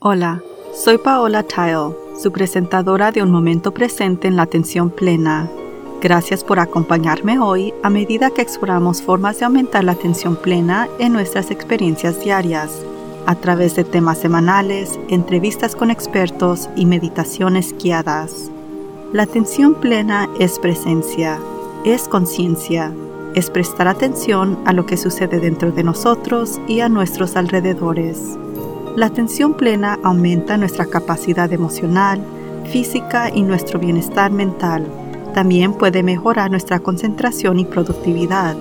Hola, soy Paola Tile, su presentadora de Un Momento Presente en la Atención Plena. Gracias por acompañarme hoy a medida que exploramos formas de aumentar la atención plena en nuestras experiencias diarias, a través de temas semanales, entrevistas con expertos y meditaciones guiadas. La atención plena es presencia, es conciencia, es prestar atención a lo que sucede dentro de nosotros y a nuestros alrededores. La atención plena aumenta nuestra capacidad emocional, física y nuestro bienestar mental. También puede mejorar nuestra concentración y productividad.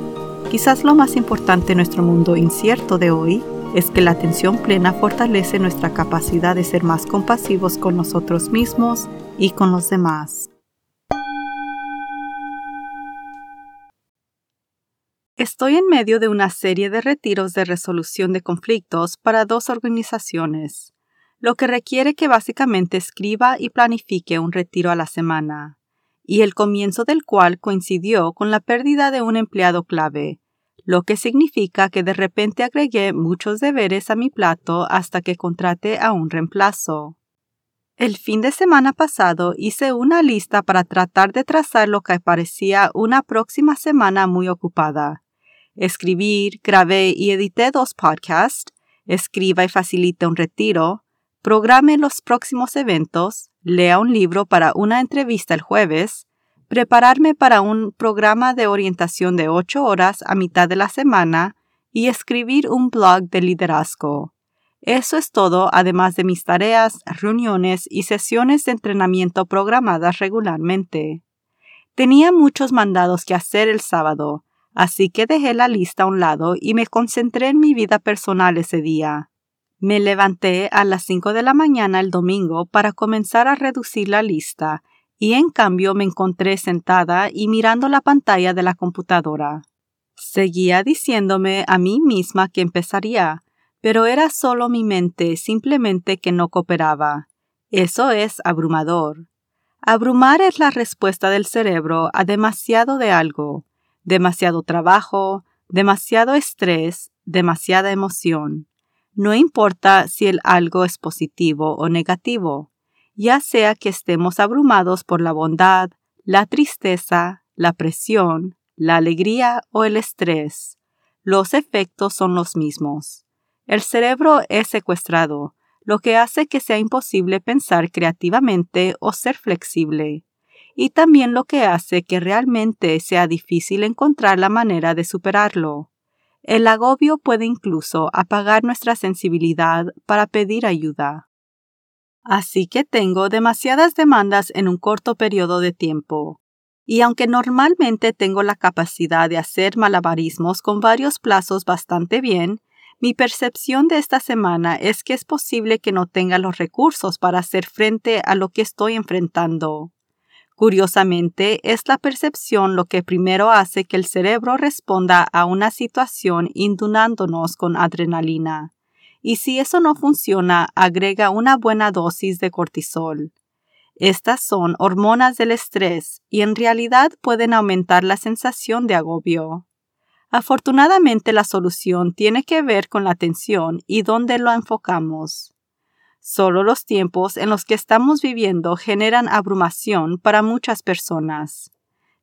Quizás lo más importante en nuestro mundo incierto de hoy es que la atención plena fortalece nuestra capacidad de ser más compasivos con nosotros mismos y con los demás. Estoy en medio de una serie de retiros de resolución de conflictos para dos organizaciones, lo que requiere que básicamente escriba y planifique un retiro a la semana, y el comienzo del cual coincidió con la pérdida de un empleado clave, lo que significa que de repente agregué muchos deberes a mi plato hasta que contraté a un reemplazo. El fin de semana pasado hice una lista para tratar de trazar lo que parecía una próxima semana muy ocupada, escribir, grabé y edité dos podcasts, escriba y facilite un retiro, programe los próximos eventos, lea un libro para una entrevista el jueves, prepararme para un programa de orientación de ocho horas a mitad de la semana y escribir un blog de liderazgo. Eso es todo, además de mis tareas, reuniones y sesiones de entrenamiento programadas regularmente. Tenía muchos mandados que hacer el sábado, Así que dejé la lista a un lado y me concentré en mi vida personal ese día. Me levanté a las 5 de la mañana el domingo para comenzar a reducir la lista y en cambio me encontré sentada y mirando la pantalla de la computadora. Seguía diciéndome a mí misma que empezaría, pero era solo mi mente simplemente que no cooperaba. Eso es abrumador. Abrumar es la respuesta del cerebro a demasiado de algo, demasiado trabajo, demasiado estrés, demasiada emoción. No importa si el algo es positivo o negativo, ya sea que estemos abrumados por la bondad, la tristeza, la presión, la alegría o el estrés. Los efectos son los mismos. El cerebro es secuestrado, lo que hace que sea imposible pensar creativamente o ser flexible y también lo que hace que realmente sea difícil encontrar la manera de superarlo. El agobio puede incluso apagar nuestra sensibilidad para pedir ayuda. Así que tengo demasiadas demandas en un corto periodo de tiempo. Y aunque normalmente tengo la capacidad de hacer malabarismos con varios plazos bastante bien, mi percepción de esta semana es que es posible que no tenga los recursos para hacer frente a lo que estoy enfrentando. Curiosamente, es la percepción lo que primero hace que el cerebro responda a una situación indunándonos con adrenalina. Y si eso no funciona, agrega una buena dosis de cortisol. Estas son hormonas del estrés y en realidad pueden aumentar la sensación de agobio. Afortunadamente la solución tiene que ver con la atención y dónde lo enfocamos. Solo los tiempos en los que estamos viviendo generan abrumación para muchas personas.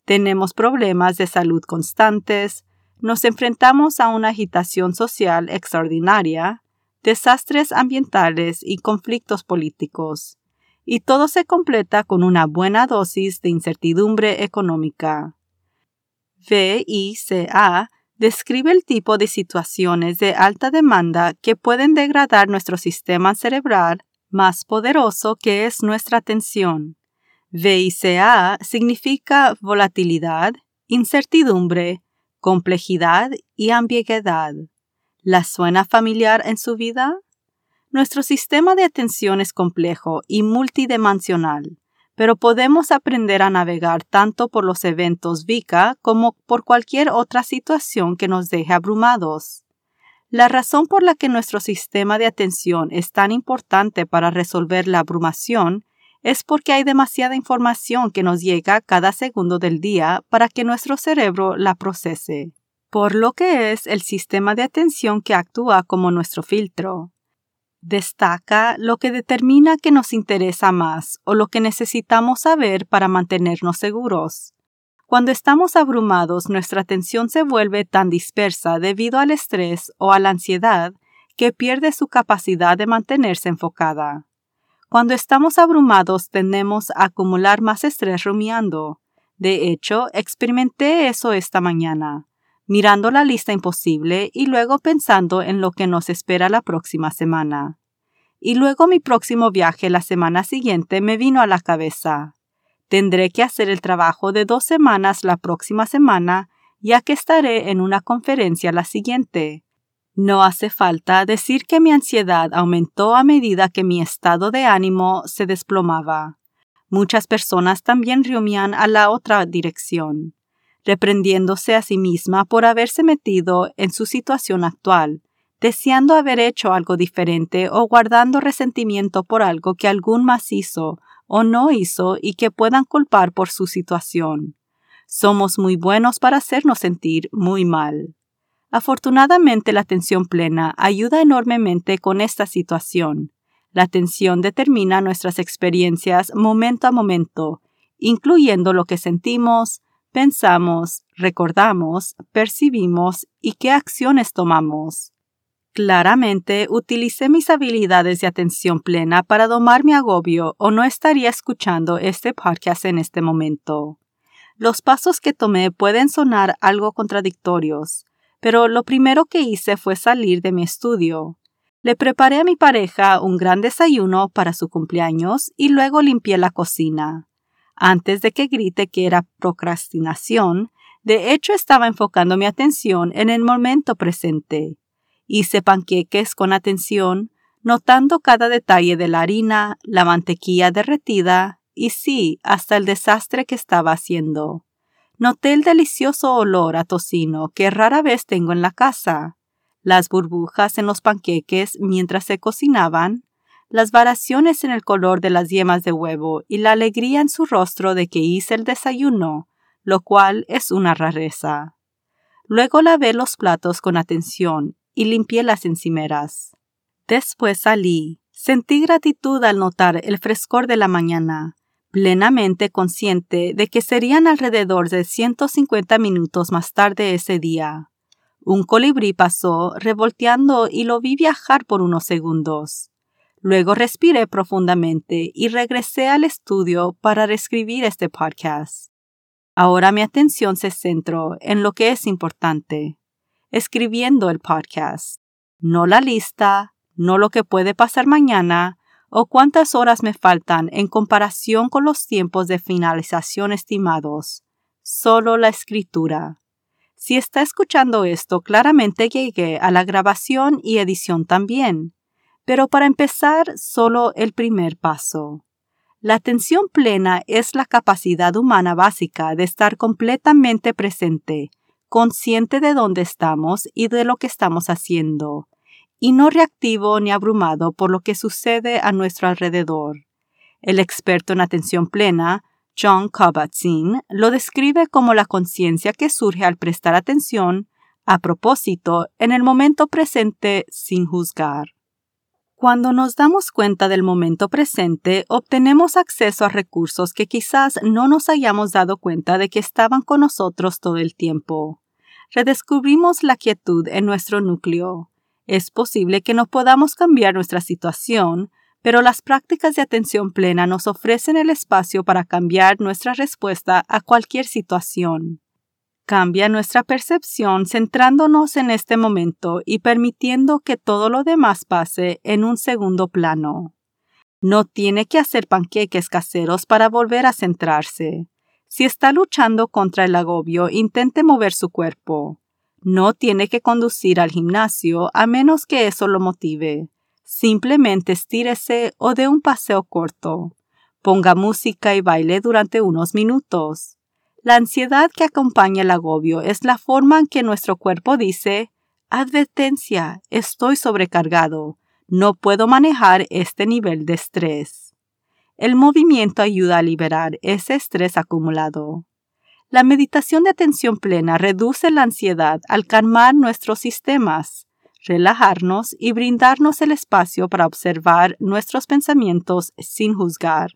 Tenemos problemas de salud constantes, nos enfrentamos a una agitación social extraordinaria, desastres ambientales y conflictos políticos, y todo se completa con una buena dosis de incertidumbre económica. VICA describe el tipo de situaciones de alta demanda que pueden degradar nuestro sistema cerebral más poderoso que es nuestra atención. VICA significa volatilidad, incertidumbre, complejidad y ambigüedad. ¿La suena familiar en su vida? Nuestro sistema de atención es complejo y multidimensional pero podemos aprender a navegar tanto por los eventos VICA como por cualquier otra situación que nos deje abrumados. La razón por la que nuestro sistema de atención es tan importante para resolver la abrumación es porque hay demasiada información que nos llega cada segundo del día para que nuestro cerebro la procese, por lo que es el sistema de atención que actúa como nuestro filtro. Destaca lo que determina que nos interesa más o lo que necesitamos saber para mantenernos seguros. Cuando estamos abrumados, nuestra atención se vuelve tan dispersa debido al estrés o a la ansiedad que pierde su capacidad de mantenerse enfocada. Cuando estamos abrumados tendemos a acumular más estrés rumiando. De hecho, experimenté eso esta mañana mirando la lista imposible y luego pensando en lo que nos espera la próxima semana. Y luego mi próximo viaje la semana siguiente me vino a la cabeza. Tendré que hacer el trabajo de dos semanas la próxima semana, ya que estaré en una conferencia la siguiente. No hace falta decir que mi ansiedad aumentó a medida que mi estado de ánimo se desplomaba. Muchas personas también rumían a la otra dirección reprendiéndose a sí misma por haberse metido en su situación actual, deseando haber hecho algo diferente o guardando resentimiento por algo que algún más hizo o no hizo y que puedan culpar por su situación. Somos muy buenos para hacernos sentir muy mal. Afortunadamente la atención plena ayuda enormemente con esta situación. La atención determina nuestras experiencias momento a momento, incluyendo lo que sentimos, pensamos, recordamos, percibimos y qué acciones tomamos. Claramente utilicé mis habilidades de atención plena para domar mi agobio o no estaría escuchando este podcast en este momento. Los pasos que tomé pueden sonar algo contradictorios, pero lo primero que hice fue salir de mi estudio. Le preparé a mi pareja un gran desayuno para su cumpleaños y luego limpié la cocina antes de que grite que era procrastinación, de hecho estaba enfocando mi atención en el momento presente. Hice panqueques con atención, notando cada detalle de la harina, la mantequilla derretida y sí, hasta el desastre que estaba haciendo. Noté el delicioso olor a tocino que rara vez tengo en la casa, las burbujas en los panqueques mientras se cocinaban, las variaciones en el color de las yemas de huevo y la alegría en su rostro de que hice el desayuno, lo cual es una rareza. Luego lavé los platos con atención y limpié las encimeras. Después salí. Sentí gratitud al notar el frescor de la mañana, plenamente consciente de que serían alrededor de 150 minutos más tarde ese día. Un colibrí pasó revolteando y lo vi viajar por unos segundos. Luego respiré profundamente y regresé al estudio para reescribir este podcast. Ahora mi atención se centró en lo que es importante, escribiendo el podcast, no la lista, no lo que puede pasar mañana o cuántas horas me faltan en comparación con los tiempos de finalización estimados, solo la escritura. Si está escuchando esto, claramente llegué a la grabación y edición también. Pero para empezar, solo el primer paso. La atención plena es la capacidad humana básica de estar completamente presente, consciente de dónde estamos y de lo que estamos haciendo, y no reactivo ni abrumado por lo que sucede a nuestro alrededor. El experto en atención plena, John Kabat-Zinn, lo describe como la conciencia que surge al prestar atención, a propósito, en el momento presente sin juzgar. Cuando nos damos cuenta del momento presente, obtenemos acceso a recursos que quizás no nos hayamos dado cuenta de que estaban con nosotros todo el tiempo. Redescubrimos la quietud en nuestro núcleo. Es posible que no podamos cambiar nuestra situación, pero las prácticas de atención plena nos ofrecen el espacio para cambiar nuestra respuesta a cualquier situación. Cambia nuestra percepción centrándonos en este momento y permitiendo que todo lo demás pase en un segundo plano. No tiene que hacer panqueques caseros para volver a centrarse. Si está luchando contra el agobio, intente mover su cuerpo. No tiene que conducir al gimnasio a menos que eso lo motive. Simplemente estírese o dé un paseo corto. Ponga música y baile durante unos minutos. La ansiedad que acompaña el agobio es la forma en que nuestro cuerpo dice, advertencia, estoy sobrecargado, no puedo manejar este nivel de estrés. El movimiento ayuda a liberar ese estrés acumulado. La meditación de atención plena reduce la ansiedad al calmar nuestros sistemas, relajarnos y brindarnos el espacio para observar nuestros pensamientos sin juzgar.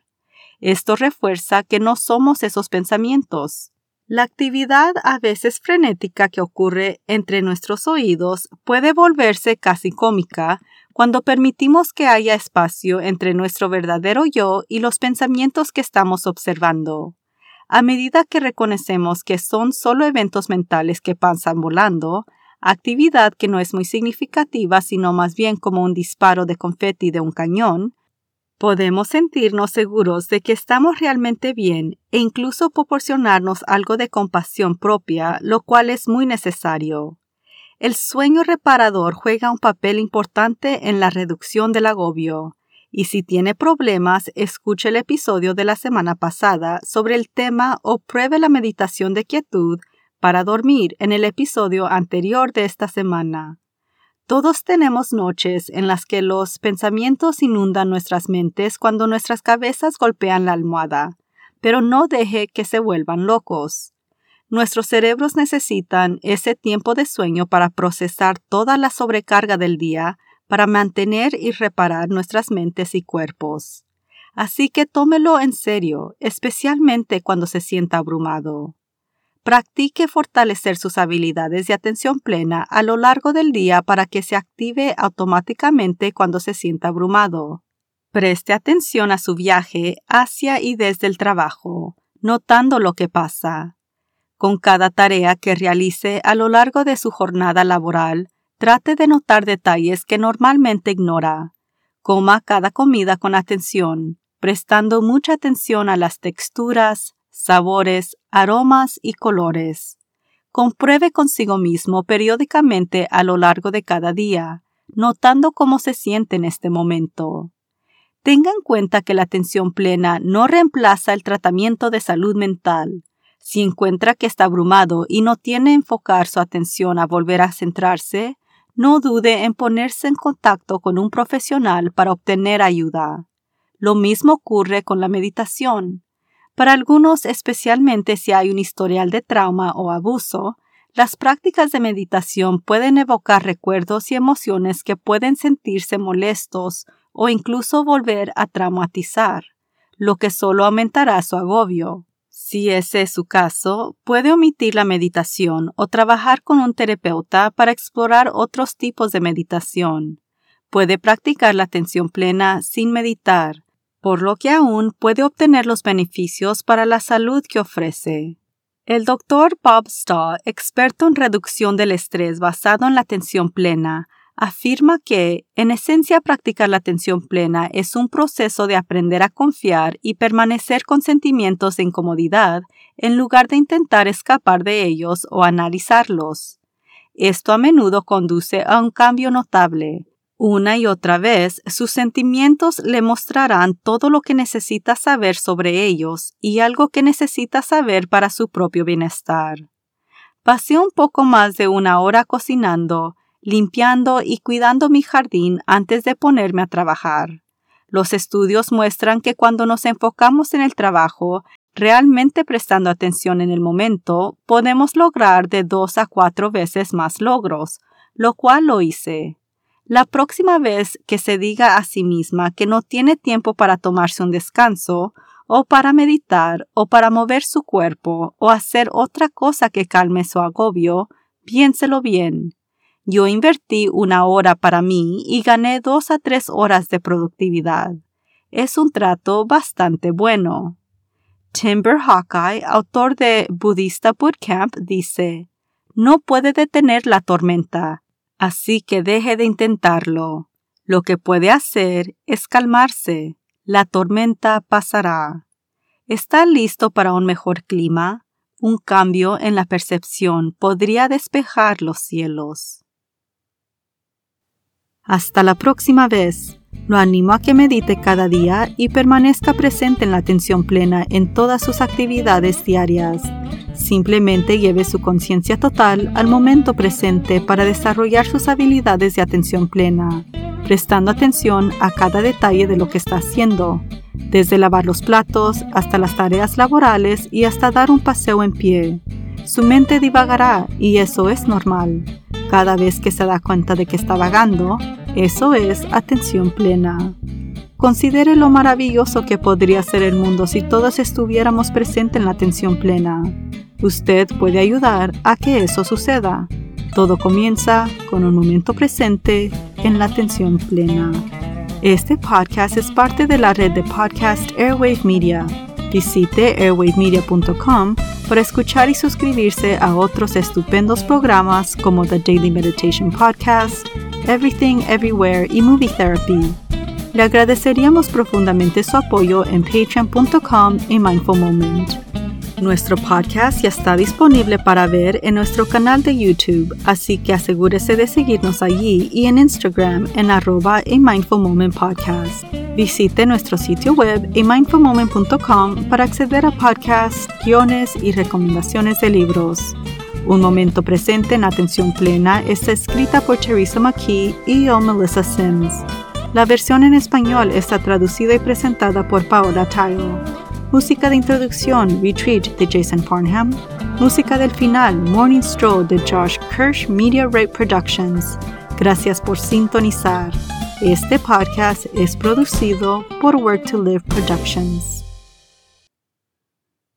Esto refuerza que no somos esos pensamientos. La actividad a veces frenética que ocurre entre nuestros oídos puede volverse casi cómica cuando permitimos que haya espacio entre nuestro verdadero yo y los pensamientos que estamos observando. A medida que reconocemos que son solo eventos mentales que pasan volando, actividad que no es muy significativa sino más bien como un disparo de confeti de un cañón, podemos sentirnos seguros de que estamos realmente bien e incluso proporcionarnos algo de compasión propia, lo cual es muy necesario. El sueño reparador juega un papel importante en la reducción del agobio, y si tiene problemas, escuche el episodio de la semana pasada sobre el tema o pruebe la meditación de quietud para dormir en el episodio anterior de esta semana. Todos tenemos noches en las que los pensamientos inundan nuestras mentes cuando nuestras cabezas golpean la almohada, pero no deje que se vuelvan locos. Nuestros cerebros necesitan ese tiempo de sueño para procesar toda la sobrecarga del día, para mantener y reparar nuestras mentes y cuerpos. Así que tómelo en serio, especialmente cuando se sienta abrumado. Practique fortalecer sus habilidades de atención plena a lo largo del día para que se active automáticamente cuando se sienta abrumado. Preste atención a su viaje hacia y desde el trabajo, notando lo que pasa. Con cada tarea que realice a lo largo de su jornada laboral, trate de notar detalles que normalmente ignora. Coma cada comida con atención, prestando mucha atención a las texturas, sabores, aromas y colores. Compruebe consigo mismo periódicamente a lo largo de cada día, notando cómo se siente en este momento. Tenga en cuenta que la atención plena no reemplaza el tratamiento de salud mental. Si encuentra que está abrumado y no tiene enfocar su atención a volver a centrarse, no dude en ponerse en contacto con un profesional para obtener ayuda. Lo mismo ocurre con la meditación. Para algunos, especialmente si hay un historial de trauma o abuso, las prácticas de meditación pueden evocar recuerdos y emociones que pueden sentirse molestos o incluso volver a traumatizar, lo que solo aumentará su agobio. Si ese es su caso, puede omitir la meditación o trabajar con un terapeuta para explorar otros tipos de meditación. Puede practicar la atención plena sin meditar, por lo que aún puede obtener los beneficios para la salud que ofrece. El doctor Bob Stahl, experto en reducción del estrés basado en la atención plena, afirma que, en esencia, practicar la atención plena es un proceso de aprender a confiar y permanecer con sentimientos de incomodidad en lugar de intentar escapar de ellos o analizarlos. Esto a menudo conduce a un cambio notable, una y otra vez, sus sentimientos le mostrarán todo lo que necesita saber sobre ellos y algo que necesita saber para su propio bienestar. Pasé un poco más de una hora cocinando, limpiando y cuidando mi jardín antes de ponerme a trabajar. Los estudios muestran que cuando nos enfocamos en el trabajo, realmente prestando atención en el momento, podemos lograr de dos a cuatro veces más logros, lo cual lo hice. La próxima vez que se diga a sí misma que no tiene tiempo para tomarse un descanso, o para meditar, o para mover su cuerpo, o hacer otra cosa que calme su agobio, piénselo bien. Yo invertí una hora para mí y gané dos a tres horas de productividad. Es un trato bastante bueno. Timber Hawkeye, autor de Budista Bootcamp, dice, No puede detener la tormenta, Así que deje de intentarlo. Lo que puede hacer es calmarse. La tormenta pasará. ¿Está listo para un mejor clima? Un cambio en la percepción podría despejar los cielos. Hasta la próxima vez. Lo animo a que medite cada día y permanezca presente en la atención plena en todas sus actividades diarias. Simplemente lleve su conciencia total al momento presente para desarrollar sus habilidades de atención plena, prestando atención a cada detalle de lo que está haciendo, desde lavar los platos hasta las tareas laborales y hasta dar un paseo en pie. Su mente divagará y eso es normal. cada vez que se da cuenta de que está vagando, eso es atención plena. Considere lo maravilloso que podría ser el mundo si todos estuviéramos presentes en la atención plena. Usted puede ayudar a que eso suceda. Todo comienza con un momento presente en la atención plena. Este podcast es parte de la red de podcast Airwave Media. Visite airwavemedia.com para escuchar y suscribirse a otros estupendos programas como The Daily Meditation Podcast, Everything Everywhere y Movie Therapy. Le agradeceríamos profundamente su apoyo en patreon.com y Mindful Moment. Nuestro podcast ya está disponible para ver en nuestro canal de YouTube, así que asegúrese de seguirnos allí y en Instagram en arroba a Mindful Moment Podcast. Visite nuestro sitio web amindfulmoment.com para acceder a podcasts, guiones y recomendaciones de libros. Un momento presente en atención plena está escrita por Teresa McKee y yo, Melissa Sims. La versión en español está traducida y presentada por Paola Tayo. Música de introducción Retreat de Jason Farnham. Música del final Morning Stroll de Josh Kirsch Media Rate Productions. Gracias por sintonizar. Este podcast es producido por Work to Live Productions.